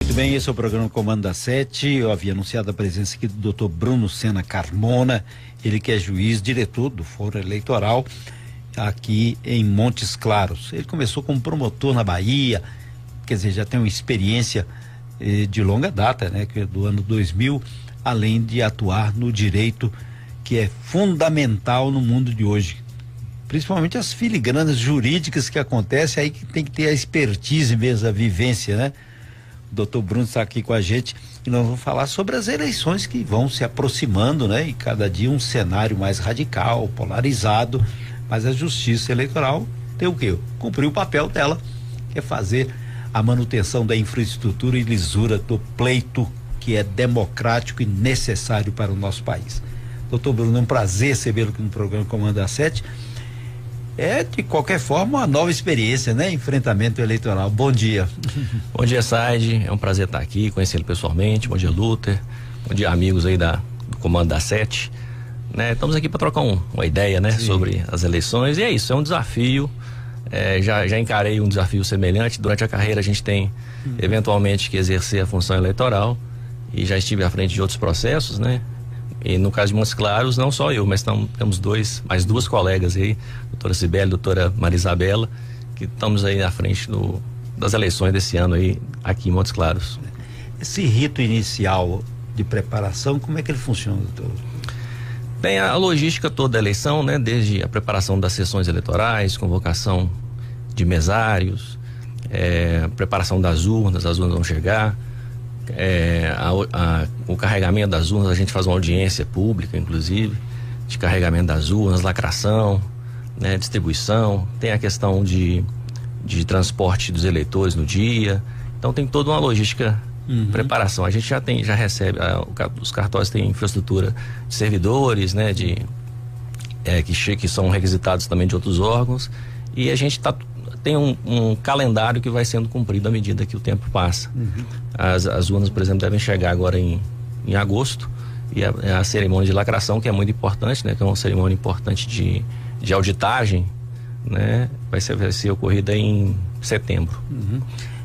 Muito bem, esse é o programa Comando da Sete. Eu havia anunciado a presença aqui do Dr. Bruno Sena Carmona, ele que é juiz, diretor do Foro Eleitoral aqui em Montes Claros. Ele começou como promotor na Bahia, quer dizer, já tem uma experiência eh, de longa data, né, que é do ano 2000, além de atuar no direito que é fundamental no mundo de hoje. Principalmente as filigranas jurídicas que acontecem aí que tem que ter a expertise mesmo, a vivência, né? Doutor Bruno está aqui com a gente e nós vamos falar sobre as eleições que vão se aproximando, né? E cada dia um cenário mais radical, polarizado, mas a justiça eleitoral tem o quê? Cumprir o papel dela, que é fazer a manutenção da infraestrutura e lisura do pleito que é democrático e necessário para o nosso país. Doutor Bruno, é um prazer recebê-lo aqui no programa Comando a Sete. É, de qualquer forma, uma nova experiência, né? Enfrentamento eleitoral. Bom dia. Bom dia, Said. É um prazer estar aqui, conhecê-lo pessoalmente. Bom dia, Luther. Bom dia, amigos aí da, do Comando da Sete. Né? Estamos aqui para trocar um, uma ideia, né? Sobre as eleições. E é isso, é um desafio. É, já, já encarei um desafio semelhante. Durante a carreira a gente tem, hum. eventualmente, que exercer a função eleitoral. E já estive à frente de outros processos, né? E no caso de Montes Claros, não só eu, mas tam, temos dois, mais duas colegas aí, doutora Sibeli, doutora Marisabela, que estamos aí à frente do, das eleições desse ano aí, aqui em Montes Claros. Esse rito inicial de preparação, como é que ele funciona, doutor? Bem, a logística toda da eleição, né, desde a preparação das sessões eleitorais, convocação de mesários, é, preparação das urnas, as urnas vão chegar, é, a, a, o carregamento das urnas, a gente faz uma audiência pública, inclusive, de carregamento das urnas, lacração, né, distribuição, tem a questão de, de transporte dos eleitores no dia. Então tem toda uma logística uhum. preparação. A gente já tem, já recebe, a, os cartórios têm infraestrutura de servidores, né, de é, que, que são requisitados também de outros órgãos. E a gente está tem um, um, calendário que vai sendo cumprido à medida que o tempo passa. Uhum. As, as urnas, por exemplo, devem chegar agora em, em agosto e a, a, cerimônia de lacração, que é muito importante, né? Que é uma cerimônia importante de, de auditagem, né? Vai ser, vai ser ocorrida em setembro. Uhum.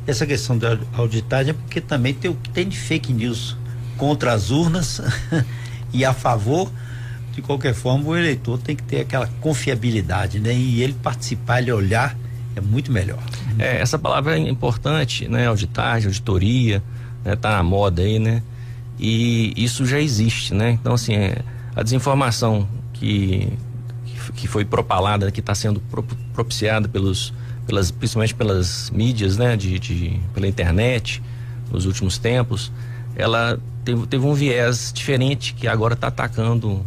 Essa questão da auditagem é porque também tem o que tem de fake news contra as urnas e a favor de qualquer forma, o eleitor tem que ter aquela confiabilidade, né? E ele participar, ele olhar é muito melhor. É, essa palavra é importante, né? Auditagem, auditoria, né? Tá na moda aí, né? E isso já existe, né? Então, assim, é, a desinformação que, que foi propalada, que está sendo propiciada pelos, pelas, principalmente pelas mídias, né? De, de, pela internet, nos últimos tempos, ela teve, teve um viés diferente que agora está atacando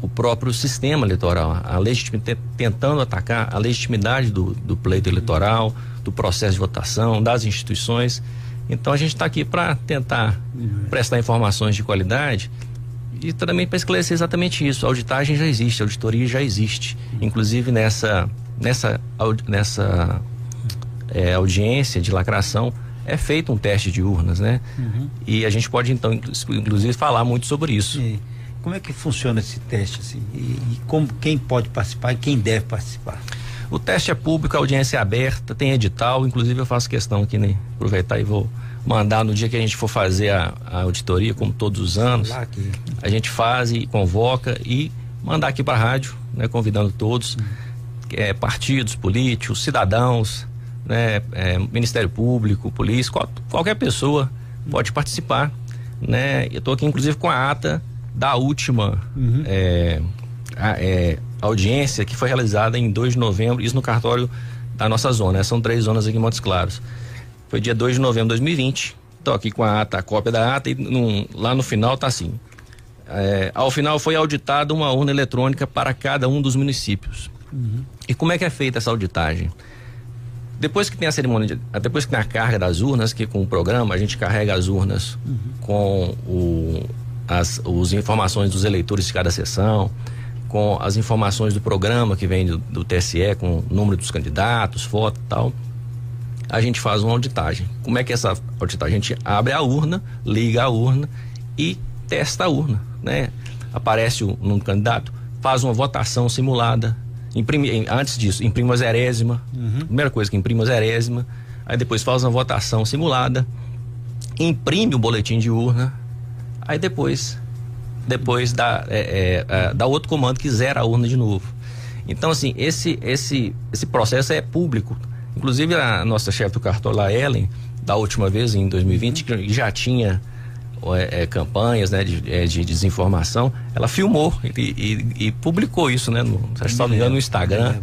o próprio sistema eleitoral, a legitimidade, tentando atacar a legitimidade do, do pleito eleitoral, do processo de votação, das instituições. Então a gente está aqui para tentar prestar informações de qualidade e também para esclarecer exatamente isso. A auditagem já existe, a auditoria já existe. Inclusive nessa, nessa, nessa é, audiência de lacração é feito um teste de urnas, né? Uhum. E a gente pode então, inclusive, falar muito sobre isso. Sim. Como é que funciona esse teste assim? E, e como quem pode participar e quem deve participar? O teste é público, a audiência é aberta, tem edital, inclusive eu faço questão aqui, né? Aproveitar e vou mandar no dia que a gente for fazer a, a auditoria, como todos os anos. A gente faz e convoca e mandar aqui para a rádio, né? Convidando todos, hum. é, partidos políticos, cidadãos, né? É, Ministério Público, polícia, qual, qualquer pessoa pode participar, né? Eu estou aqui inclusive com a ata da última uhum. é, a, é, audiência que foi realizada em 2 de novembro, isso no cartório da nossa zona, né? são três zonas aqui em Montes Claros. Foi dia 2 de novembro de 2020. Estou aqui com a ata, a cópia da ata, e num, lá no final tá assim. É, ao final foi auditada uma urna eletrônica para cada um dos municípios. Uhum. E como é que é feita essa auditagem? Depois que tem a cerimônia, de, depois que tem a carga das urnas, que com o programa a gente carrega as urnas uhum. com o, as os informações dos eleitores de cada sessão, com as informações do programa que vem do, do TSE, com o número dos candidatos, foto e tal. A gente faz uma auditagem. Como é que é essa auditagem? A gente abre a urna, liga a urna e testa a urna, né? Aparece o um candidato, faz uma votação simulada, imprime, antes disso, imprime uma zerésima, uhum. primeira coisa que imprime uma zerésima, aí depois faz uma votação simulada, imprime o boletim de urna, aí depois, depois dá, é, é, é, dá outro comando que zera a urna de novo. Então, assim, esse, esse, esse processo é público. Inclusive, a nossa chefe do cartório, a Ellen, da última vez, em 2020, que já tinha é, é, campanhas né, de, é, de, desinformação, ela filmou e, e, e publicou isso, né? No, se não me engano, no Instagram.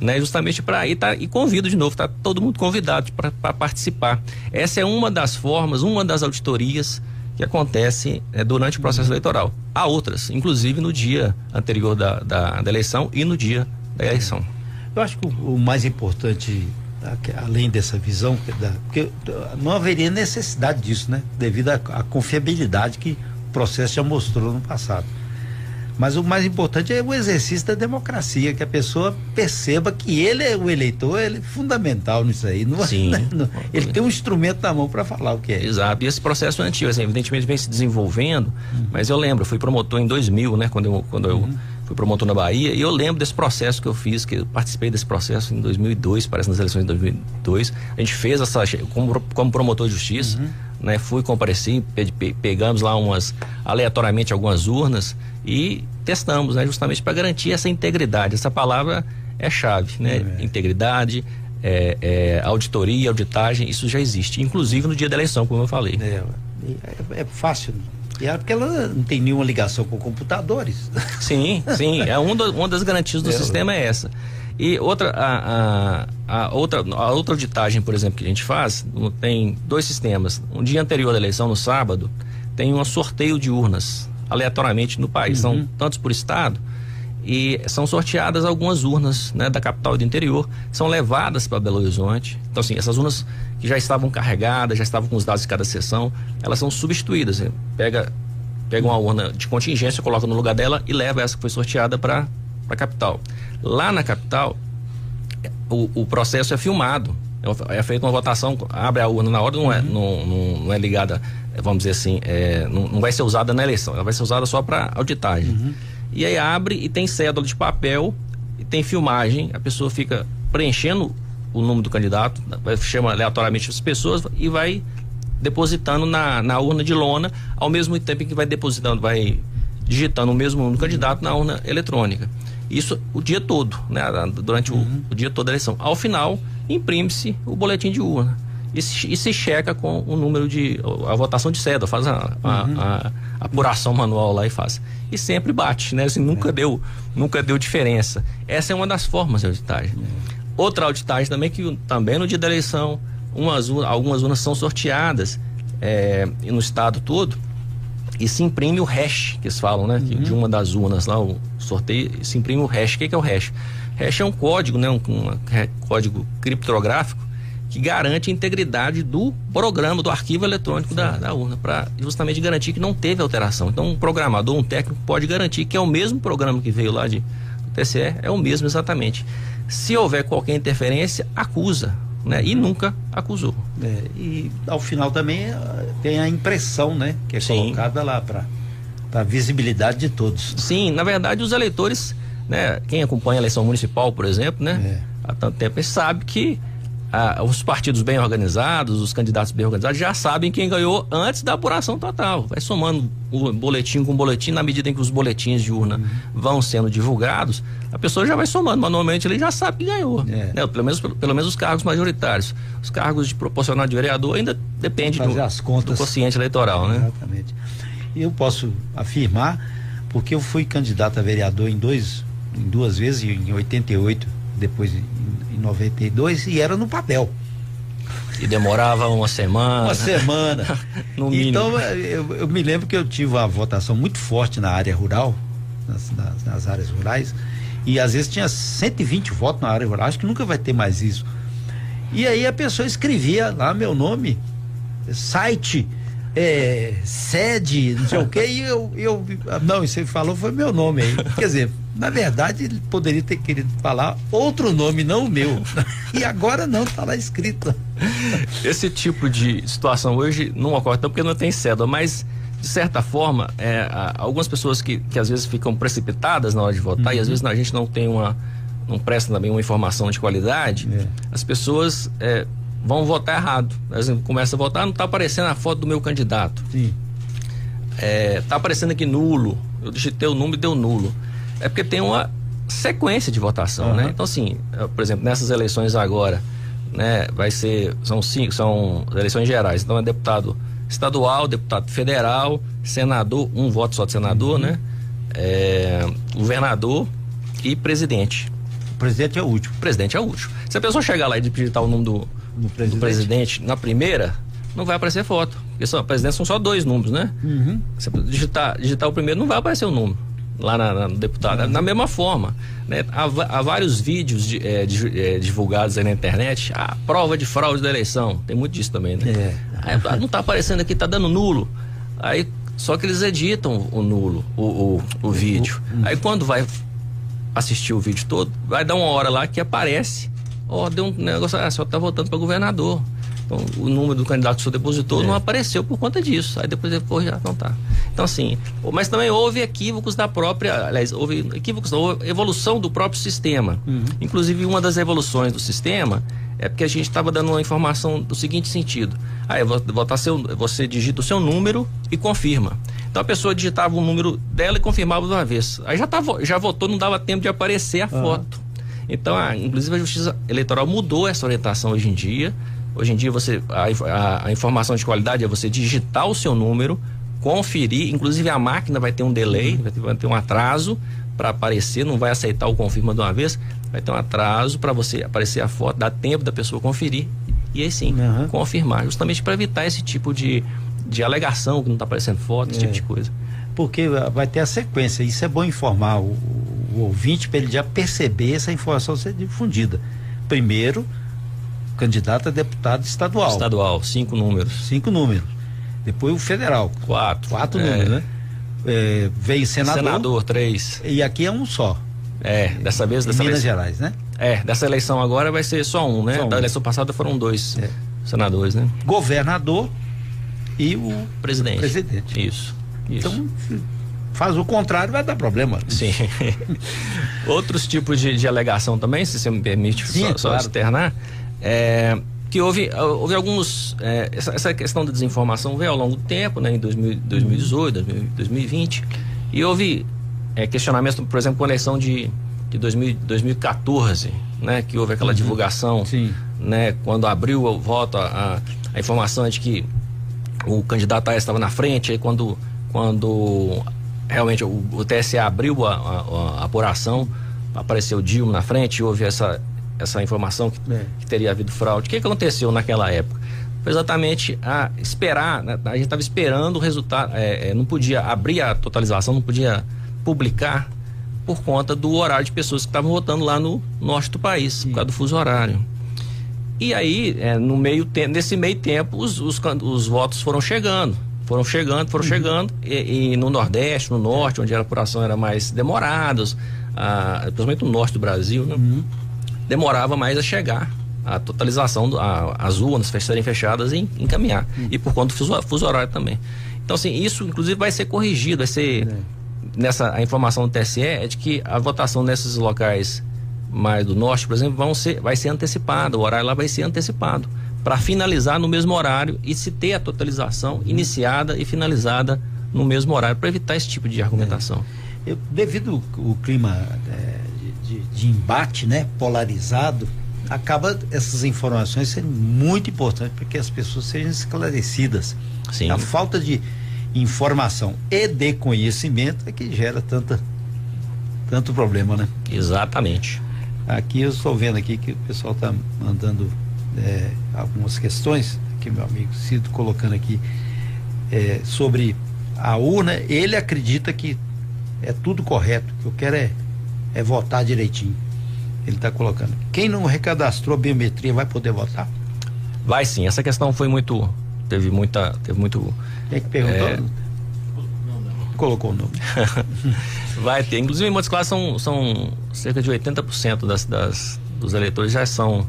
Né, justamente para ir tá, e convido de novo, tá todo mundo convidado para participar. Essa é uma das formas, uma das auditorias que acontece é, durante o processo eleitoral. Há outras, inclusive no dia anterior da, da, da eleição e no dia da eleição. Eu acho que o, o mais importante além dessa visão, porque não haveria necessidade disso, né? Devido à, confiabilidade que o processo já mostrou no passado. Mas o mais importante é o exercício da democracia, que a pessoa perceba que ele é o eleitor, ele é fundamental nisso aí. Não, Sim. Não, ele tem um instrumento na mão para falar o que é. Exato. E esse processo é antigo, assim, evidentemente vem se desenvolvendo, uhum. mas eu lembro, eu fui promotor em 2000, né, quando eu, quando eu uhum fui promotor na Bahia e eu lembro desse processo que eu fiz, que eu participei desse processo em 2002, parece nas eleições de 2002. A gente fez essa como, como promotor de justiça, uhum. Né? Fui compareci, pe, pe, pegamos lá umas aleatoriamente algumas urnas e testamos, né? Justamente para garantir essa integridade. Essa palavra é chave, né? É. Integridade, é, é, auditoria, auditagem, isso já existe, inclusive no dia da eleição, como eu falei. É, é, é fácil e é porque ela não tem nenhuma ligação com computadores. Sim, sim. É um do, uma das garantias do é, sistema é essa. E outra, a, a, a, outra, a outra auditagem, por exemplo, que a gente faz, tem dois sistemas. Um dia anterior da eleição, no sábado, tem um sorteio de urnas, aleatoriamente no país. Uhum. São tantos por estado e são sorteadas algumas urnas né, da capital e do interior, são levadas para Belo Horizonte. Então, assim, essas urnas que já estavam carregadas, já estavam com os dados de cada sessão, elas são substituídas. Pega, pega uma urna de contingência, coloca no lugar dela e leva essa que foi sorteada para a capital. Lá na capital, o, o processo é filmado. É, é feita uma votação, abre a urna na hora, não é, uhum. não, não, não, é ligada, vamos dizer assim, é, não, não vai ser usada na eleição, ela vai ser usada só para auditagem. Uhum. E aí abre e tem cédula de papel e tem filmagem. A pessoa fica preenchendo o nome do candidato, chama aleatoriamente as pessoas e vai depositando na, na urna de lona, ao mesmo tempo que vai depositando, vai digitando o mesmo nome do candidato na urna eletrônica. Isso o dia todo, né? Durante uhum. o, o, dia todo da eleição. Ao final, imprime-se o boletim de urna. E se, e se checa com o número de. a votação de cédula, faz a, a, uhum. a, a apuração manual lá e faz e sempre bate, né? Assim, nunca é. deu, nunca deu diferença. Essa é uma das formas de auditagem. É. Outra auditagem também que também no dia da eleição, umas, algumas urnas são sorteadas é, no estado todo e se imprime o hash que eles falam, né? Uhum. De uma das urnas lá, o sorteio, se imprime o hash. O que, que é o hash? Hash é um código, né? Um, um código criptográfico que garante a integridade do programa, do arquivo eletrônico da, da, urna, para justamente garantir que não teve alteração. Então, um programador, um técnico pode garantir que é o mesmo programa que veio lá de, do TCE, é o mesmo exatamente. Se houver qualquer interferência, acusa, né? E nunca acusou. É, e ao final também eh, tem a impressão, né? Que é Sim. colocada lá para a visibilidade de todos. Sim, na verdade, os eleitores, né? Quem acompanha a eleição municipal, por exemplo, né? É. Há tanto tempo, sabe que ah, os partidos bem organizados, os candidatos bem organizados, já sabem quem ganhou antes da apuração total. Vai somando o boletim com o boletim, na medida em que os boletins de urna uhum. vão sendo divulgados, a pessoa já vai somando manualmente, ele já sabe que ganhou. É. Né? Pelo, menos, pelo, pelo, menos os cargos majoritários. Os cargos de proporcional de vereador ainda depende do, as contas. do consciente eleitoral, né? Exatamente. E eu posso afirmar, porque eu fui candidato a vereador em, dois, em duas vezes, em 88, depois em em 92 e era no papel. E demorava uma semana. Uma semana. no mínimo. Então, eu, eu, me lembro que eu tive uma votação muito forte na área rural, nas, nas, nas, áreas rurais, e às vezes tinha 120 votos na área rural, acho que nunca vai ter mais isso. E aí a pessoa escrevia lá meu nome, site, é, sede, não sei o quê, e eu, eu. Não, isso ele falou foi meu nome aí. Quer dizer, na verdade, ele poderia ter querido falar outro nome, não o meu. e agora não, está lá escrito. Esse tipo de situação hoje não ocorre tanto porque não tem cédula, mas de certa forma, é, algumas pessoas que, que às vezes ficam precipitadas na hora de votar uhum. e às vezes a gente não tem uma. não presta também uma informação de qualidade, é. as pessoas. É, vão votar errado. Começa a votar, não está aparecendo a foto do meu candidato. Sim. É, tá aparecendo aqui nulo. Eu digitei o número e deu nulo. É porque tem uma sequência de votação, uhum. né? Então, assim, por exemplo, nessas eleições agora, né, vai ser, são cinco, são eleições gerais. Então, é deputado estadual, deputado federal, senador, um voto só de senador, uhum. né? É, governador e presidente. O presidente é o último. O presidente é o último. Se a pessoa chegar lá e digitar o nome do, do, presidente. do presidente na primeira, não vai aparecer foto. Porque só, presidente são só dois números, né? Uhum. Se digitar, digitar o primeiro, não vai aparecer o número lá na, na, no deputado. Uhum. Na mesma forma, né? há, há vários vídeos de, é, de, é, divulgados aí na internet, a prova de fraude da eleição. Tem muito disso também, né? É. Aí, ah, não está aparecendo aqui, está dando nulo. Aí só que eles editam o nulo, o, o, o vídeo. Aí quando vai assistir o vídeo todo, vai dar uma hora lá que aparece. Ó, oh, deu um negócio, ah, só tá votando para governador. Então, o número do candidato que o senhor depositou é. não apareceu por conta disso. Aí depois, depois já não tá. Então, assim, mas também houve equívocos da própria, aliás, houve equívocos, houve evolução do próprio sistema. Uhum. Inclusive, uma das evoluções do sistema é porque a gente estava dando uma informação do seguinte sentido. Aí, votar seu, você digita o seu número e confirma. Então a pessoa digitava o número dela e confirmava de uma vez. Aí já, tava, já votou, não dava tempo de aparecer a uhum. foto. Então, a, inclusive a Justiça Eleitoral mudou essa orientação hoje em dia. Hoje em dia você a, a, a, informação de qualidade é você digitar o seu número, conferir, inclusive a máquina vai ter um delay, vai ter, vai ter um atraso para aparecer, não vai aceitar o confirma de uma vez, vai ter um atraso para você aparecer a foto, dá tempo da pessoa conferir e aí sim uhum. confirmar, justamente para evitar esse tipo de, de alegação que não está aparecendo foto, esse é. tipo de coisa. Porque vai ter a sequência, isso é bom informar o, o ouvinte para ele já perceber essa informação ser difundida. Primeiro, candidato a deputado estadual. Estadual, cinco números. Cinco números. Depois o federal. Quatro. Quatro é. números, né? É, veio senador. Senador, três. E aqui é um só. É, dessa vez. Dessa Minas eleição, Gerais, né? É, dessa eleição agora vai ser só um, né? Só um. Da eleição passada foram dois é. senadores, né? Governador e o presidente. presidente. Isso. isso. Então, faz o contrário, vai dar problema. Sim. Outros tipos de, de, alegação também, se você me permite Sim, só, é só externar. É, que houve, houve alguns. É, essa, essa, questão da desinformação veio ao longo do tempo, né, em 2000, 2018, 2020, e houve é, questionamentos, por exemplo, com a eleição de, de 2000, 2014, né, que houve aquela uhum. divulgação, Sim. né, quando abriu o voto, a, a informação é de que o candidato estava na frente, aí quando, quando realmente o, o TSE abriu a, a, a apuração, apareceu Dilma na frente, houve essa essa informação que, é. que teria havido fraude. O que, aconteceu naquela época? Foi exatamente a esperar, né? a gente estava esperando o resultado, é, é, não podia abrir a totalização, não podia publicar por conta do horário de pessoas que estavam votando lá no norte do país, Sim. por causa do fuso horário. E aí, é, no meio nesse meio tempo, os, os, os, votos foram chegando, foram chegando, foram uhum. chegando, e, e, no Nordeste, no Norte, onde a apuração era mais demorada, principalmente no Norte do Brasil, né? Uhum demorava mais a chegar a totalização, a, as urnas serem fechadas e encaminhar. Hum. E por conta do fuso, fuso, horário também. Então, assim, isso inclusive vai ser corrigido, vai ser. É. Nessa, a informação do TSE é de que a votação nesses locais mais do norte, por exemplo, vão ser, vai ser antecipada, o horário lá vai ser antecipado, para finalizar no mesmo horário e se ter a totalização hum. iniciada e finalizada no mesmo horário, para evitar esse tipo de argumentação. É. Eu, devido ao clima é, de, embate, né, polarizado, acaba essas informações sendo muito importantes para que as pessoas sejam esclarecidas. Sim. A falta de informação e de conhecimento é que gera tanta tanto problema, né? Exatamente. Aqui eu estou vendo aqui que o pessoal está mandando é, algumas questões, que meu amigo Cido colocando aqui é, sobre a urna. Ele acredita que é tudo correto. O que eu quero é é votar direitinho. Ele está colocando. Quem não recadastrou a biometria vai poder votar? Vai sim. Essa questão foi muito. Teve muita. Teve muito. Quem é que perguntou? É... Colocou o nome. vai ter. Inclusive, em Montes Claros são, são cerca de 80% das, das, dos eleitores já são.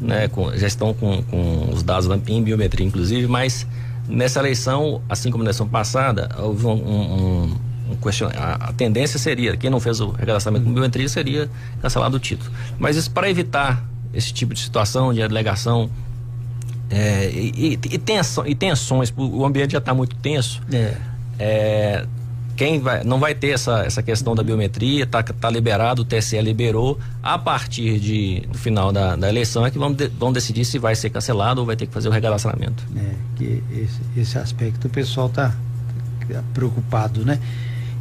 Né, com, já estão com, com os dados em biometria, inclusive, mas nessa eleição, assim como na eleição passada, houve um, um um question... a, a, tendência seria, quem não fez o recadastramento com biometria seria cancelado o título. Mas isso para evitar esse tipo de situação de alegação É, e, e, tensão, e tensões, o ambiente já está muito tenso. É. É, quem vai, não vai ter essa, essa questão da biometria, tá, tá liberado, o TSE liberou. A partir de, do final da, da eleição é que vão, de, vão decidir se vai ser cancelado ou vai ter que fazer o regalaçamento. É, que esse, esse aspecto o pessoal está tá preocupado, né?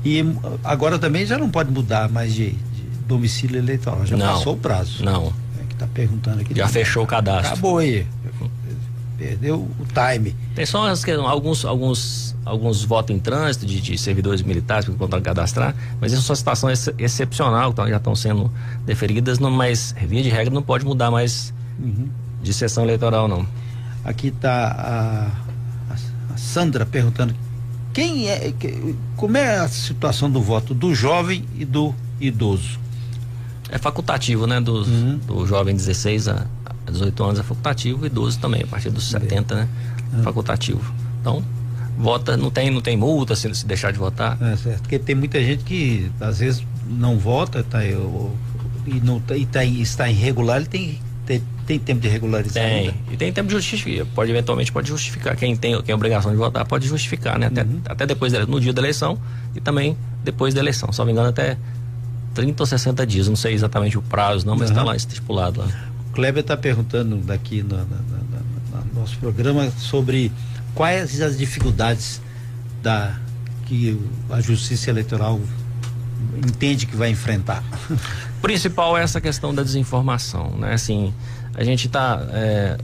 E agora também já não pode mudar mais de, de domicílio eleitoral, já não, passou o prazo. Não. É que está perguntando aqui. Já fechou o cadastro. Acabou aí. Perdeu o time. Tem só alguns, alguns alguns votos em trânsito de, de servidores militares que encontraram cadastrar, mas isso é uma situação ex excepcional, que já estão sendo deferidas, não, mas via de regra não pode mudar mais uhum. de sessão eleitoral, não. Aqui está a, a, Sandra perguntando quem é, que, como é a situação do voto do jovem e do idoso? É facultativo, né? Do, uhum. do jovem 16 a 18 anos é facultativo, idoso também, a partir dos 70, né? Uhum. Facultativo. Então, vota, não tem, não tem multa se, se deixar de votar. É certo, porque tem muita gente que às vezes não vota, tá, eu, e, não, e tá, está irregular, ele tem, tem, tem tempo de regularizar. Tem, ainda. e tem tempo de justificar, pode eventualmente pode justificar, quem tem, quem obrigação de votar pode justificar, né? Até, uhum. até depois, no dia da eleição e também depois da eleição, só me engano até 30 ou 60 dias, não sei exatamente o prazo não, mas está uhum. lá estipulado lá. O Kleber está perguntando daqui no, no, no, no nosso programa sobre quais as dificuldades da, que a Justiça Eleitoral entende que vai enfrentar? Principal é essa questão da desinformação, né? Assim, a gente está é,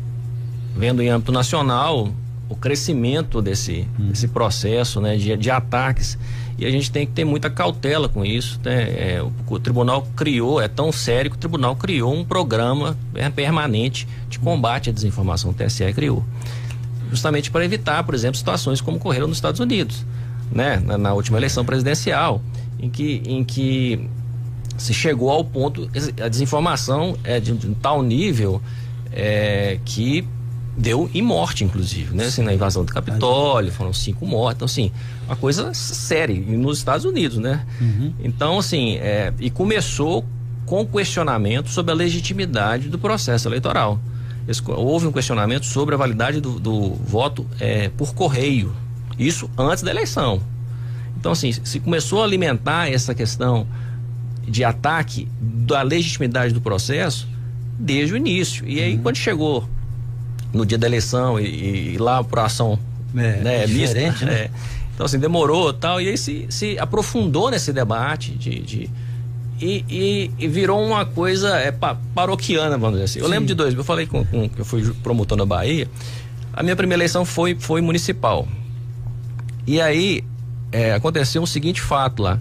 vendo em âmbito nacional o crescimento desse, hum. desse processo, né? De, de ataques e a gente tem que ter muita cautela com isso. Né? É, o, o, tribunal criou, é tão sério que o tribunal criou um programa permanente de combate à desinformação. O TSE criou justamente para evitar, por exemplo, situações como ocorreram nos Estados Unidos, né? Na, na, última eleição presidencial, em que, em que se chegou ao ponto, a desinformação é de, de tal nível é, que deu em morte, inclusive, né? Assim, na invasão do Capitólio, foram cinco mortes, então, assim, uma coisa séria, nos Estados Unidos, né? Uhum. Então, assim, é, e começou com questionamento sobre a legitimidade do processo eleitoral houve um questionamento sobre a validade do, do voto é, por correio. Isso antes da eleição. Então, assim, se começou a alimentar essa questão de ataque da legitimidade do processo desde o início. E aí, uhum. quando chegou no dia da eleição e, e lá a ação é, né, mista, né? É, então, assim, demorou tal. E aí se, se aprofundou nesse debate de, de e, e, e, virou uma coisa é, paroquiana, vamos dizer assim. Eu Sim. lembro de dois, eu falei com, com eu fui promotor na Bahia, a minha primeira eleição foi, foi municipal. E aí é, aconteceu o seguinte fato lá,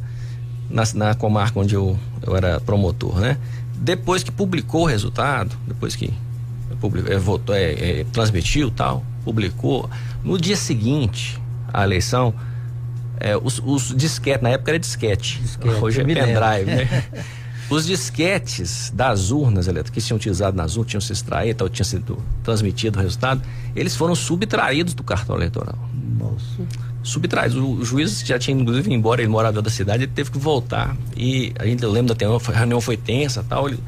na, na comarca onde eu, eu era promotor, né? Depois que publicou o resultado, depois que publicou, é, votou, é, é, transmitiu tal, publicou, no dia seguinte à eleição, é, os, os disquetes, na época era disquete, disquete hoje é pendrive, né? Os disquetes das urnas elétricas que tinham utilizado nas urnas, tinham se extraído, tinha sido transmitido o resultado, eles foram subtraídos do cartão eleitoral. Nossa. Subtraídos. O, juiz já tinha, inclusive, embora ele morava da cidade, ele teve que voltar. E a gente, eu lembro da reunião, a reunião foi tensa tal. Ele,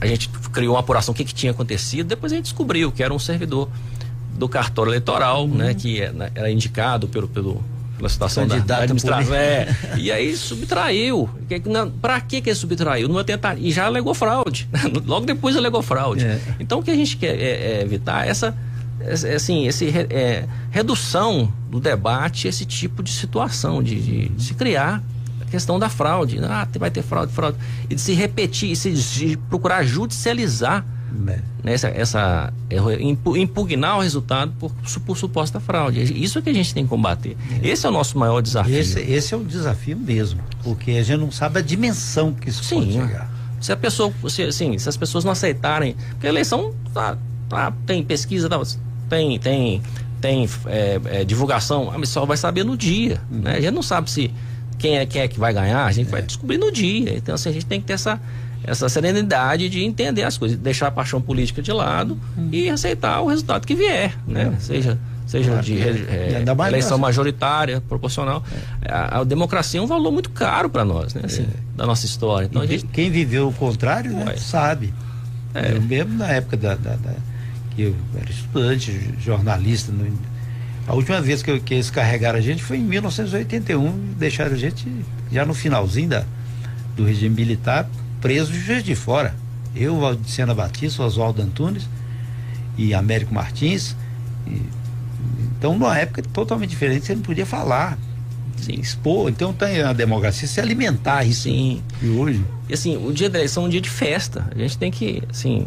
a gente criou uma apuração, o que, que tinha acontecido. Depois a gente descobriu que era um servidor do cartório eleitoral, uhum. né, que é, né, era indicado pelo, pelo pela situação da, da administração. É, e aí subtraiu. Para que que subtraiu? Numa tentar e já alegou fraude. Logo depois alegou fraude. É. Então o que a gente quer é, é evitar essa assim, esse é, redução do debate, esse tipo de situação de, de, de, se criar a questão da fraude. Ah, vai ter fraude, fraude. E de se repetir, e se, de procurar judicializar né? Essa, essa, é, impugnar o resultado por, por suposta fraude. Isso é que a gente tem que combater. É. Esse é o nosso maior desafio. Esse, esse é o desafio mesmo, porque a gente não sabe a dimensão que isso Sim, pode chegar. Se a pessoa, se, assim, se as pessoas não aceitarem, porque a eleição tá, tá, tem pesquisa, tá, tem, tem, tem é, é, divulgação, a pessoa vai saber no dia. Uhum. Né? A gente não sabe se quem é, quem é que vai ganhar, a gente vai é. descobrir no dia. Então, assim, a gente tem que ter essa essa serenidade de entender as coisas, deixar a paixão política de lado hum. e aceitar o resultado que vier, né? É. Seja seja claro, de é, é, eleição majoritária, proporcional. É. A, a, democracia é um valor muito caro para nós, né? Assim, da nossa história. Então, gente... Quem viveu o contrário, né, sabe. É. Eu mesmo na época da, da, da Eu era estudante, jornalista. No, a última vez que, que eles carregaram a gente foi em 1981, deixaram a gente já no finalzinho da, do regime militar, preso de Juiz de Fora. Eu, Valdicena Batista, Oswaldo Antunes e Américo Martins. E, então, numa época totalmente diferente, você não podia falar. Sim. expor. Então tem a democracia se alimentar isso. Sim. E hoje. E assim, o dia da eleição é um dia de festa. A gente tem que, assim,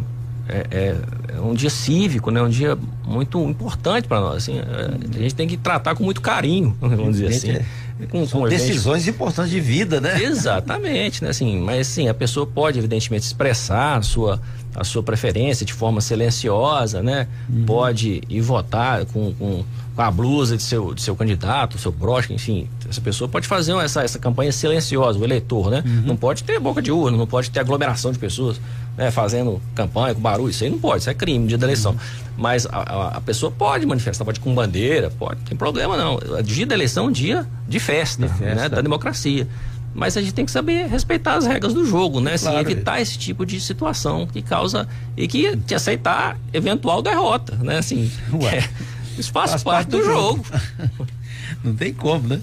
é, é, é um dia cívico, né? Um dia muito importante para nós. Assim, é, a gente tem que tratar com muito carinho, vamos dizer assim. É. Com, com decisões gente... importantes de vida, né? Exatamente, né? Assim, mas sim, a pessoa pode evidentemente expressar a sua, a sua preferência de forma silenciosa, né? Uhum. Pode ir votar com, com com a blusa de seu, de seu candidato, seu broche, enfim. Essa pessoa pode fazer essa, essa campanha silenciosa, o eleitor, né? Uhum. Não pode ter boca de urna, não pode ter aglomeração de pessoas né, fazendo campanha com barulho. Isso aí não pode, isso é crime, dia da eleição. Uhum. Mas a, a, a, pessoa pode manifestar, pode com bandeira, pode, não tem problema não. Dia da eleição é um dia de festa, de festa. Né, da democracia mas a gente tem que saber respeitar as regras do jogo, né? Assim, claro. evitar esse tipo de situação que causa e que te aceitar eventual derrota, né? Assim, é, isso faz, faz parte, parte, do, do jogo. jogo. Não tem como, né?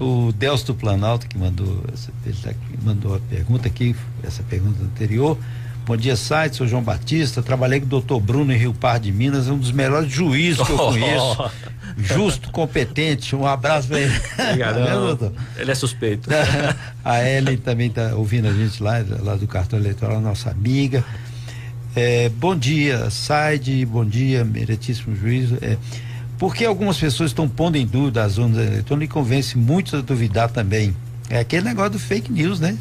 O Delcio do Planalto, que mandou, ele tá, mandou a pergunta aqui, essa pergunta anterior. Bom dia, site, sou João Batista, trabalhei com o doutor Bruno em Rio Par de Minas, é um dos melhores juízes que eu conheço. Justo, competente, um abraço para ele. Obrigado. Tá ele é suspeito. a Ellen também está ouvindo a gente lá, lá do cartão eleitoral, nossa amiga. É, bom dia, Saide, bom dia, meritíssimo juiz. É, porque algumas pessoas estão pondo em dúvida as urnas eletrônicas e convence muitos a duvidar também. É aquele negócio do fake news, né?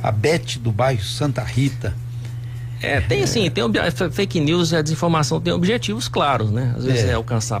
A Beth do bairro Santa Rita. É, tem assim, tem fake news a desinformação tem objetivos claros, né? Às vezes é, é alcançar,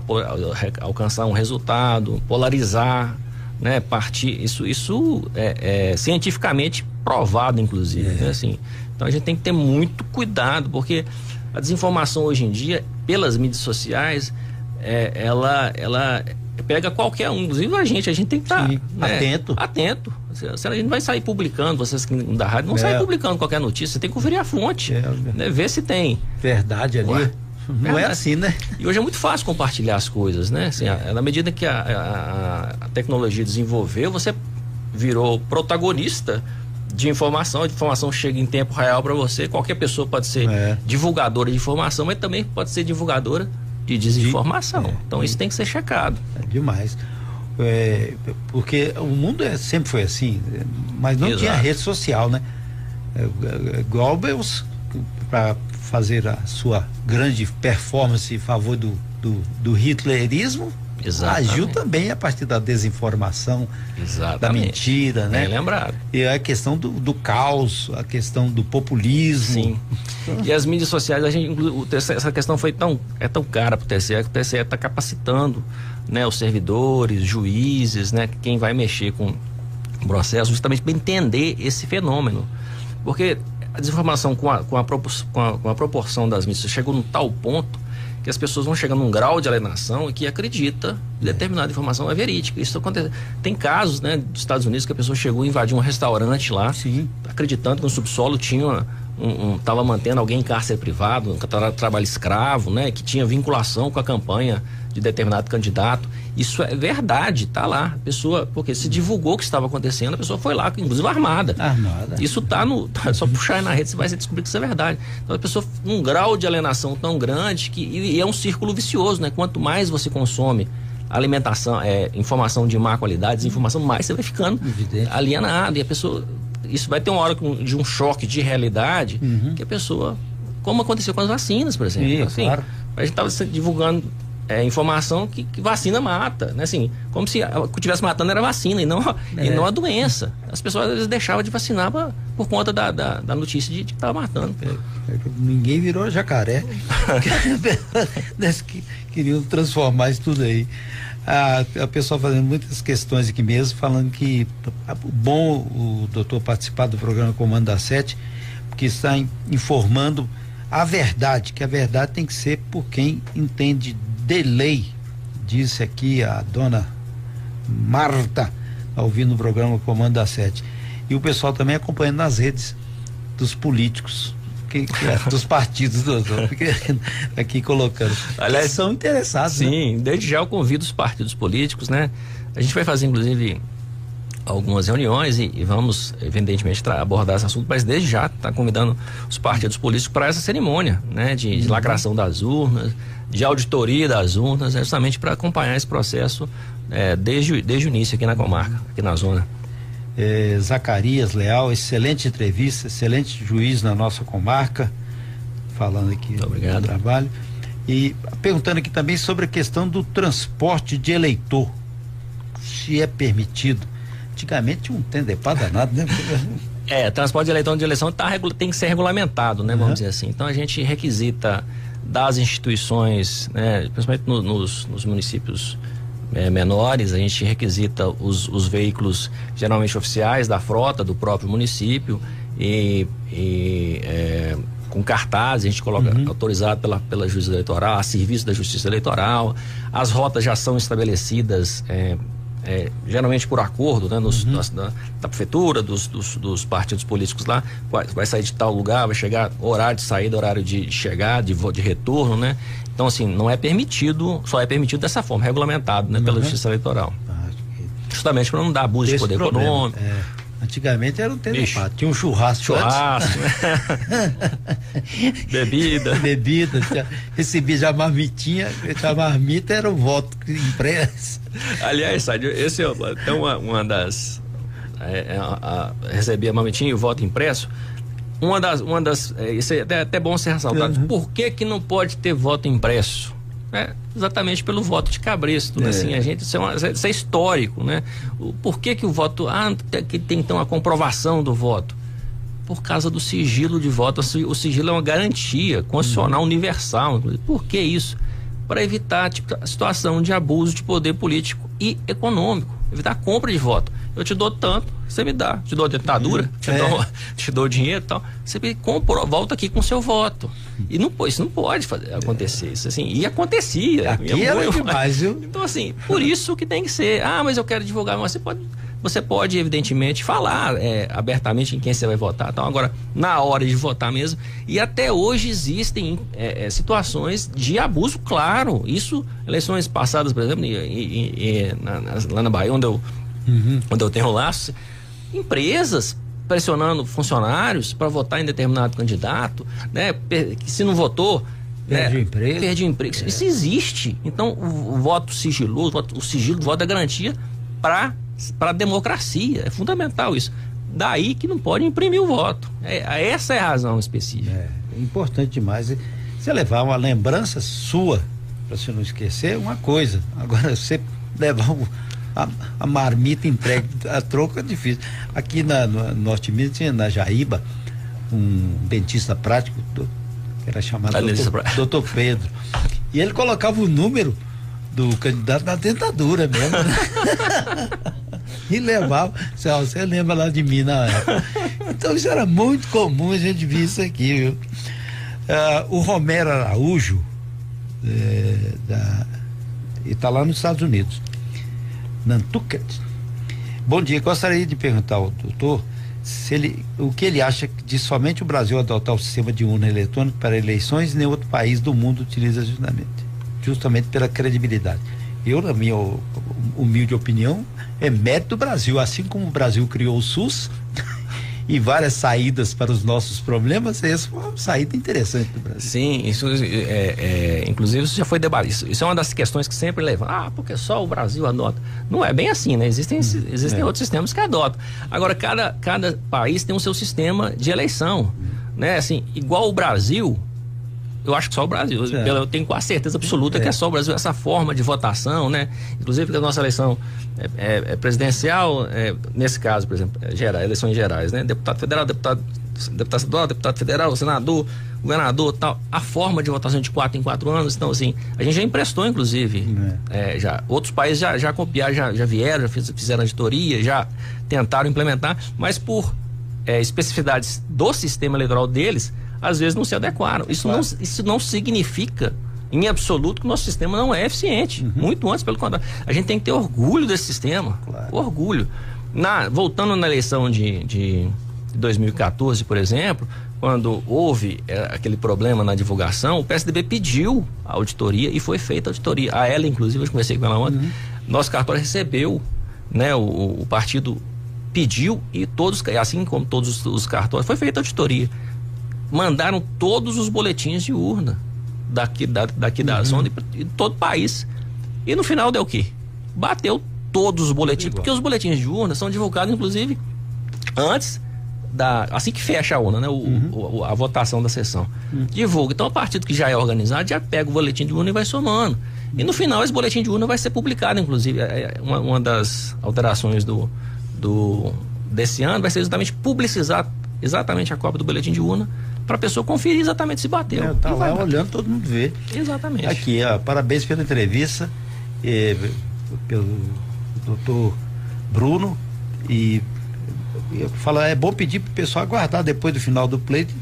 alcançar um resultado, polarizar, né? Partir, isso, isso é, é cientificamente provado, inclusive, é. né? Assim, então a gente tem que ter muito cuidado, porque a desinformação hoje em dia, pelas mídias sociais, é, ela, ela pega qualquer um, inclusive a gente, a gente tem que estar tá, né, atento. Atento. Se a gente vai sair publicando, vocês que da rádio, não é. saem publicando qualquer notícia, você tem que conferir a fonte, é, né, ver se tem. Verdade ali. Ué, não é assim, né? E hoje é muito fácil compartilhar as coisas, né? Assim, a, na medida que a, a, a tecnologia desenvolveu, você virou protagonista de informação, a informação chega em tempo real para você. Qualquer pessoa pode ser é. divulgadora de informação, mas também pode ser divulgadora de desinformação. De, é, então isso tem que ser checado. É demais. É, porque o mundo é, sempre foi assim, mas não Exato. tinha rede social, né? É, é, Goebbels, para fazer a sua grande performance em favor do, do, do hitlerismo, Exatamente. Agiu também a partir da desinformação, Exatamente. da mentira, né? Lembrado. E a questão do, do caos, a questão do populismo. Sim. E as mídias sociais, a gente, essa questão foi tão, é tão cara para o TSE que o TSE está capacitando né, os servidores, juízes, né, quem vai mexer com o processo, justamente para entender esse fenômeno. Porque a desinformação com a, com a, com a, com a proporção das mídias chegou num tal ponto que as pessoas vão chegando num grau de alienação que acredita que determinada informação é verídica. Isso acontece. Tem casos, né, dos Estados Unidos que a pessoa chegou e invadiu um restaurante lá, Sim. acreditando que no subsolo tinha estava um, um, mantendo alguém em cárcere privado, um trabalho escravo, né, que tinha vinculação com a campanha de determinado candidato. Isso é verdade, tá lá. A pessoa, porque se divulgou o que estava acontecendo, a pessoa foi lá, inclusive armada. Armada. Isso tá no. Tá, só puxar na rede, você vai descobrir que isso é verdade. Então a pessoa, um grau de alienação tão grande que. E, e é um círculo vicioso, né? Quanto mais você consome alimentação, é, informação de má qualidade, desinformação, mais você vai ficando Evidente. alienado. E a pessoa. Isso vai ter uma hora de um choque de realidade uhum. que a pessoa. Como aconteceu com as vacinas, por exemplo. Sim, assim, claro. A gente estava divulgando é, informação que, que, vacina mata, né? Assim, como se o que estivesse matando era vacina e não, é. e não a doença. As pessoas às vezes deixavam de vacinar pra, por conta da, da, da notícia de, que estava matando. É, é ninguém virou jacaré. que queriam transformar isso tudo aí. A, a pessoa fazendo muitas questões aqui mesmo, falando que bom o doutor participar do programa Comando da Sete, porque está in, informando a verdade, que a verdade tem que ser por quem entende de lei, disse aqui a dona Marta, ouvindo o programa Comando da Sete. E o pessoal também acompanhando nas redes dos políticos. que, que é dos partidos, aqui colocando. Aliás, são interessados. Né? Sim, né? desde já eu convido os partidos políticos, né? A gente vai fazer, inclusive, algumas reuniões e, e vamos, evidentemente, abordar esse assunto, mas desde já está convidando os partidos políticos para essa cerimônia, né? De, de, lacração das urnas, de auditoria das urnas, é justamente para acompanhar esse processo é, desde, desde o início aqui na comarca, aqui na zona. É, Zacarias Leal, excelente entrevista, excelente juiz na nossa comarca, falando aqui Obrigado. do trabalho. E perguntando aqui também sobre a questão do transporte de eleitor, se é permitido Antigamente tinha um tendepá danado, né? É, transporte de eleitor de eleição tá, tem que ser regulamentado, né? Vamos uhum. dizer assim. Então a gente requisita das instituições, né, principalmente no, nos, nos, municípios é, menores, a gente requisita os, os, veículos geralmente oficiais da frota do próprio município e, e é, com cartaz, a gente coloca uhum. autorizado pela, pela Justiça Eleitoral, a serviço da Justiça Eleitoral. As rotas já são estabelecidas é, é, geralmente por acordo, né, nos, uhum. da, da, prefeitura, dos, dos, dos, partidos políticos lá, vai, vai, sair de tal lugar, vai chegar horário de saída, horário de chegar, de, de retorno, né? Então, assim, não é permitido, só é permitido dessa forma, regulamentado, né, uhum. pela Justiça Eleitoral. Ah, Justamente para não dar abuso de poder problema. econômico. É. Antigamente era um telepata. Tinha um churrasco. Churrasco? Bebida. Bebida. Recebia já marmitinha. A marmita era o voto impresso. Aliás, Sádio, esse é até uma, uma das. É, é, a, a, recebi a marmitinha e o voto impresso. Uma das. Uma das é, isso é até, até bom ser ressaltado. Uhum. Por que, que não pode ter voto impresso? É, exatamente pelo voto de cabresto, né? Assim, a gente, isso é, uma, isso é histórico, né? O, por que que o voto, ah, que tem então a comprovação do voto? Por causa do sigilo de voto, o sigilo é uma garantia constitucional uhum. universal, por que isso? Para evitar tipo, a situação de abuso de poder político e econômico, evitar a compra de voto. Eu te dou tanto, você me dá. Te dou a ditadura, uhum. te, é. dou, te dou dinheiro e tal. Você me compra, volta aqui com seu voto. E não, isso não pode fazer, acontecer. Isso, assim, e acontecia. Aqui era muito, demais, viu? Então, assim, por isso que tem que ser. Ah, mas eu quero divulgar. Mas você pode, você pode evidentemente, falar é, abertamente em quem você vai votar. Então, agora, na hora de votar mesmo. E até hoje existem é, é, situações de abuso, claro. Isso, eleições passadas, por exemplo, e, e, e, na, lá na Bahia, onde eu uhum. onde eu tenho laço, empresas pressionando funcionários para votar em determinado candidato, né? Que se não votou, Perde é, o emprego. Perde emprego. É. Isso existe. Então, o, o voto sigiloso, o, voto, o sigilo do voto é garantia para a democracia. É fundamental isso. Daí que não pode imprimir o voto. É, essa é a razão específica. É, é importante demais. Você levar uma lembrança sua, para você não esquecer, uma coisa. Agora, você levar um a, a marmita entregue a troco é difícil. Aqui na, no Norte Minas tinha na Jaíba um dentista prático do, que era chamado doutor, doutor Pedro. E ele colocava o número do candidato na dentadura mesmo. Né? e levava. Você, você lembra lá de mim na época. Então isso era muito comum, a gente via isso aqui, viu? Uh, o Romero Araújo, é, da, e está lá nos Estados Unidos. Nantucket. Bom dia, gostaria de perguntar ao doutor se ele, o que ele acha de somente o Brasil adotar o sistema de urna eletrônica para eleições e nenhum outro país do mundo utiliza justamente, justamente pela credibilidade. Eu, na minha humilde opinião, é mérito do Brasil, assim como o Brasil criou o SUS, e várias saídas para os nossos problemas, essa foi uma saída interessante do Brasil. Sim, isso é, é inclusive isso já foi debatido. Isso, é uma das questões que sempre levam. Ah, porque só o Brasil adota. Não é bem assim, né? Existem, hum, existem é. outros sistemas que adotam. Agora, cada, cada país tem o seu sistema de eleição. Né? Assim, igual o Brasil, eu acho que só o Brasil. É. Eu tenho quase certeza absoluta é. que é só o Brasil essa forma de votação, né? Inclusive que a nossa eleição é, é, é presidencial, é, nesse caso, por exemplo, geral, eleições gerais, né? Deputado federal, deputado, deputado estadual, deputado federal, senador, governador, tal. A forma de votação de quatro em quatro anos, então assim, a gente já emprestou, inclusive, já outros países já, já copiaram, já, já vieram, já fizeram auditoria, já tentaram implementar, mas por especificidades do sistema eleitoral deles às vezes não se adequaram. Isso, claro. não, isso não significa em absoluto que o nosso sistema não é eficiente. Uhum. Muito antes, pelo contrário. A gente tem que ter orgulho desse sistema. Claro. Orgulho. Na, voltando na eleição de, de, de 2014, por exemplo, quando houve é, aquele problema na divulgação, o PSDB pediu a auditoria e foi feita a auditoria. A ela, inclusive, eu conversei com ela ontem, uhum. nosso cartório recebeu, né, o, o, partido pediu e todos, assim como todos os, os cartórios, foi feita a auditoria. Mandaram todos os boletins de urna daqui da, daqui da uhum. zona de todo o país. E no final deu o quê? Bateu todos os boletins, porque os boletins de urna são divulgados, inclusive, antes da. Assim que fecha a urna, né? O, uhum. o, a votação da sessão. Uhum. Divulga. Então, o partido que já é organizado já pega o boletim de urna e vai somando. E no final, esse boletim de urna vai ser publicado, inclusive. É, é uma, uma das alterações do, do, desse ano vai ser exatamente publicizar exatamente a cópia do boletim de urna para a pessoa conferir exatamente se bateu. É, tá lá olhando, todo mundo vê. Exatamente. Aqui, ó, parabéns pela entrevista, eh, pelo doutor Bruno, e fala, é bom pedir para o pessoal aguardar depois do final do pleito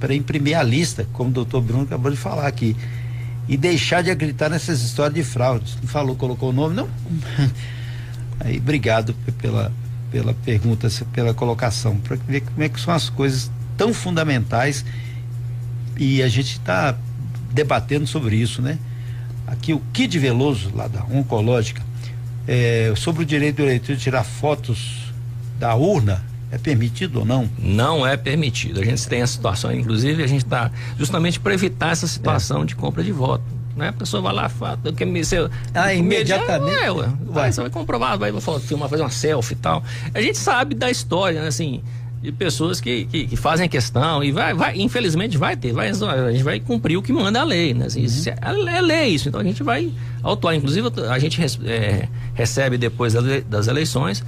para imprimir a lista, como o doutor Bruno acabou de falar aqui. E deixar de acreditar nessas histórias de fraude. Não falou, colocou o nome, não? Aí, obrigado pela, pela pergunta, pela colocação, para ver como é que são as coisas tão fundamentais e a gente está debatendo sobre isso, né? Aqui o Kid Veloso, lá da Oncológica, é, sobre o direito do eleitor de tirar fotos da urna, é permitido ou não? Não é permitido. A gente tem a situação, inclusive, a gente está justamente para evitar essa situação é. de compra de voto. Né? A pessoa vai lá, fala, quer me ser. Ah, imediatamente. É, ué, vai. Você vai comprovar, vai filmar, fazer uma selfie e tal. A gente sabe da história, né? Assim, de pessoas que, que, que, fazem questão e vai, vai, infelizmente vai ter, vai, a gente vai cumprir o que manda a lei, né? Assim, uhum. é, é, lei isso, então a gente vai autuar. Inclusive a gente é, recebe depois das eleições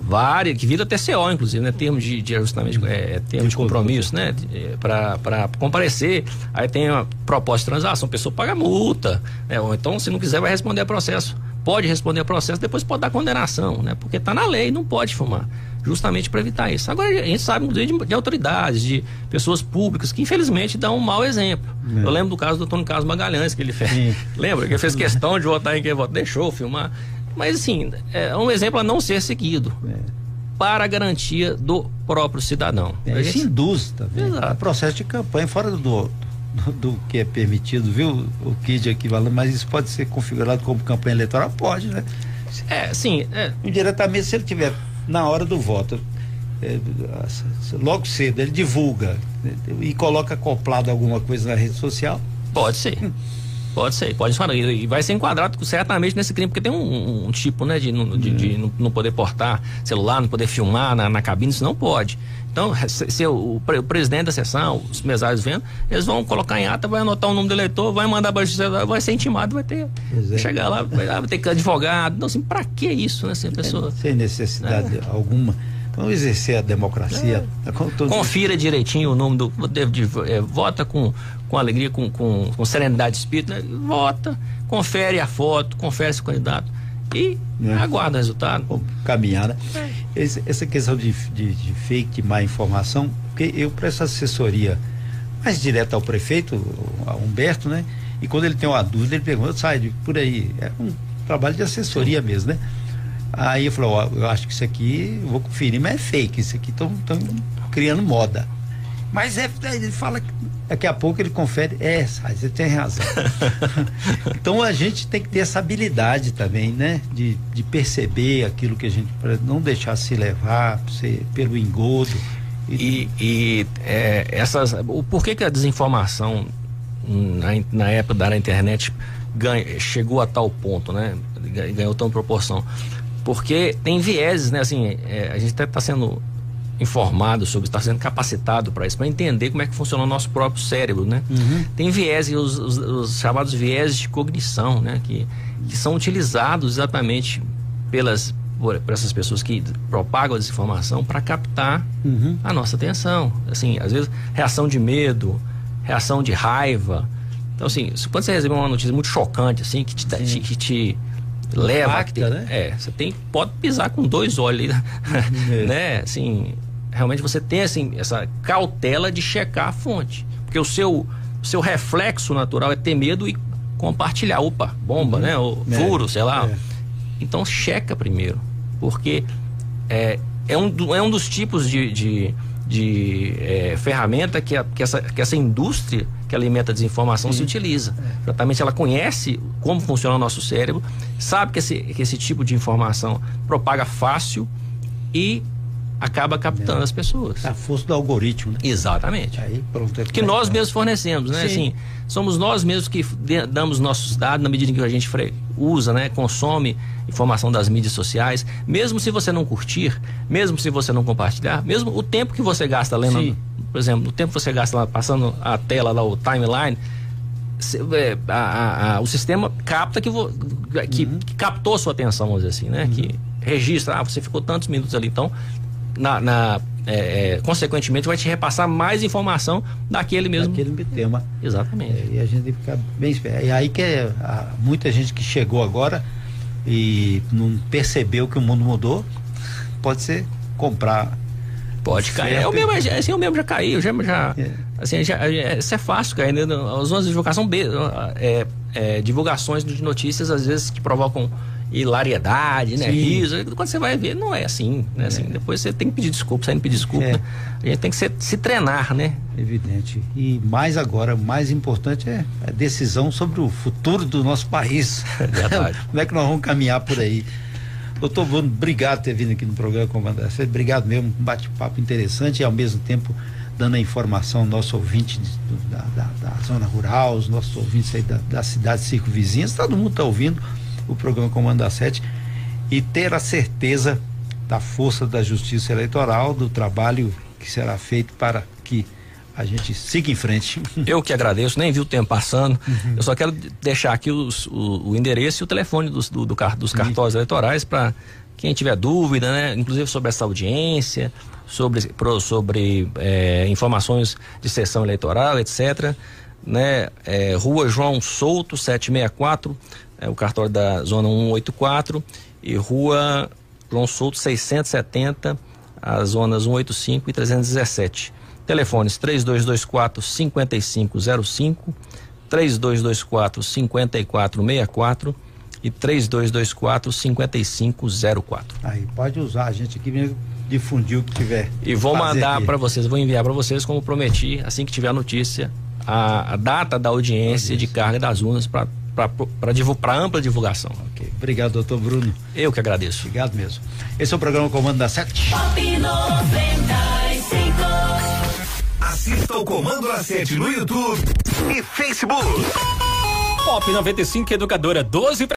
várias, que vira TCO, inclusive, né? Termos de, de ajustamento, é, termos de compromisso, né? É, para comparecer. Aí tem a proposta de transação, a pessoa paga multa, né? Ou então, se não quiser, vai responder a processo. Pode responder a processo, depois pode dar condenação, né? Porque está na lei, não pode fumar justamente para evitar isso. Agora, a gente sabe de, de, autoridades, de pessoas públicas que infelizmente dão um mau exemplo. É. Eu lembro do caso do Antônio Carlos Magalhães, que ele fez. Sim. Lembra? Que ele fez questão de votar em quem votou, deixou filmar. Mas assim, é um exemplo a não ser seguido. É. Para a garantia do próprio cidadão. É, gente... Isso induz, tá vendo? Exato. É processo de campanha fora do, do, do, que é permitido, viu? O KID aqui falando, mas isso pode ser configurado como campanha eleitoral? Pode, né? É, sim. É. Indiretamente, se ele tiver na hora do voto. É, logo cedo ele divulga e coloca acoplado alguma coisa na rede social. Pode ser. Pode ser, pode falar. E vai ser enquadrado certamente nesse crime, porque tem um, um tipo, né, de, de, de, de, não poder portar celular, não poder filmar na, na cabine, isso não pode. Então, se, se o, o, presidente da sessão, os mesários vendo, eles vão colocar em ata, vai anotar o nome do eleitor, vai mandar para a vai ser intimado, vai ter. Vai chegar lá, vai, vai ter que advogado. Então, assim, para que isso, né? Assim, pessoa, Sem necessidade é. alguma. Vamos exercer a democracia. É. Confira direitinho o nome do. É, vota com, com alegria, com, com, com serenidade de espírito, né? vota, confere a foto, confere esse candidato e é. aguarda o resultado. Bom, caminhar, né? É. Esse, essa questão de, de, de, fake, de má informação, porque eu presto assessoria mais direta ao prefeito, a Humberto, né? E quando ele tem uma dúvida, ele pergunta, sai por aí. É um trabalho de assessoria Sim. mesmo, né? Aí eu falo, ó, eu acho que isso aqui, vou conferir, mas é fake, isso aqui estão criando moda. Mas é, ele fala que daqui a pouco ele confere, é, você tem razão. então a gente tem que ter essa habilidade também, né? De, de perceber aquilo que a gente. não deixar se levar pelo engodo. E, e é, essas. O porquê que a desinformação na, na época da internet ganha, chegou a tal ponto, né? Ganhou tão proporção. Porque tem vieses, né? Assim, é, a gente está sendo informado sobre, está sendo capacitado para isso, para entender como é que funciona o nosso próprio cérebro, né? Uhum. Tem vieses, os, os, os, chamados vieses de cognição, né? Que, que são utilizados exatamente pelas por, por essas pessoas que propagam a desinformação para captar uhum. a nossa atenção. Assim, às vezes reação de medo, reação de raiva. Então, assim, quando você recebe uma notícia muito chocante, assim, que te, te que te leva Impacta, né? é você tem pode pisar com dois olhos é. né assim realmente você tem assim essa cautela de checar a fonte porque o seu seu reflexo natural é ter medo e compartilhar opa bomba uhum. né ou é. furo sei lá é. então checa primeiro porque é, é um, é um dos tipos de, de, de é, ferramenta que, a, que, essa, que essa indústria que alimenta a desinformação Sim. se utiliza. É. Exatamente, ela conhece como funciona o nosso cérebro, sabe que esse, que esse tipo de informação propaga fácil e acaba captando é. as pessoas. A força do algoritmo, né? Exatamente. Aí, pronto, é que nós mesmos fornecemos, né? Sim. Assim, somos nós mesmos que damos nossos dados na medida em que a gente usa, né? Consome informação das mídias sociais. Mesmo se você não curtir, mesmo se você não compartilhar, mesmo o tempo que você gasta lendo, Sim. por exemplo, o tempo que você gasta lá, passando a tela lá, o timeline, é, a, a, a, o sistema capta que, vo, que, uhum. que, captou sua atenção, vamos dizer assim, né? Uhum. Que registra, ah, você ficou tantos minutos ali, então na, na é, é, consequentemente, vai te repassar mais informação daquele mesmo daquele tema. Exatamente. É, e a gente tem que ficar bem esperto. E aí que é, muita gente que chegou agora e não percebeu que o mundo mudou, pode ser comprar. Pode cair. Eu mesmo, assim, eu mesmo já caí, eu já, já é. assim, já, é, isso é fácil cair. Né? As divulgação, é, é, divulgações de notícias, às vezes, que provocam hilariedade, né? Sim. Riso. Quando você vai ver, não é assim, né? Assim, é. Depois você tem que pedir desculpa, sai pedir desculpa. É. Né? A gente tem que se, se, treinar, né? Evidente. E mais agora, o mais importante é a decisão sobre o futuro do nosso país. É verdade. Como é que nós vamos caminhar por aí? Doutor Bruno, obrigado por ter vindo aqui no programa Comandante. Obrigado mesmo, um bate-papo interessante e ao mesmo tempo dando a informação ao nosso ouvinte da, da, da, zona rural, os nossos ouvintes aí da, da cidade circunvizinhas, todo mundo está ouvindo o programa Comando da Sete e ter a certeza da força da justiça eleitoral, do trabalho que será feito para que a gente siga em frente. Eu que agradeço, nem vi o tempo passando. Uhum. Eu só quero deixar aqui os, o, o, endereço e o telefone dos, do, do, dos cartões eleitorais para quem tiver dúvida, né? Inclusive sobre essa audiência, sobre, pro, sobre é, informações de sessão eleitoral, etc. Né? É, Rua João Souto, 764, é o cartório da Zona 184 e Rua João Souto 670, as zonas 185 e 317. Telefones 3224 5505, 3224 5464 e 3224 5504. Aí pode usar a gente aqui mesmo difundir o que tiver. E vou mandar para vocês, vou enviar para vocês como prometi, assim que tiver a notícia, a, a data da audiência, audiência. de carga das urnas para para ampla divulgação. Okay. Obrigado, doutor Bruno. Eu que agradeço. Obrigado mesmo. Esse é o programa Comando da Sete. Assista o Comando da Sete no YouTube e Facebook. Pop 95 Educadora 12